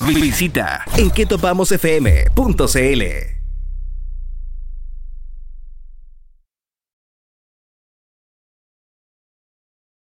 Visita en quetopamosfm.cl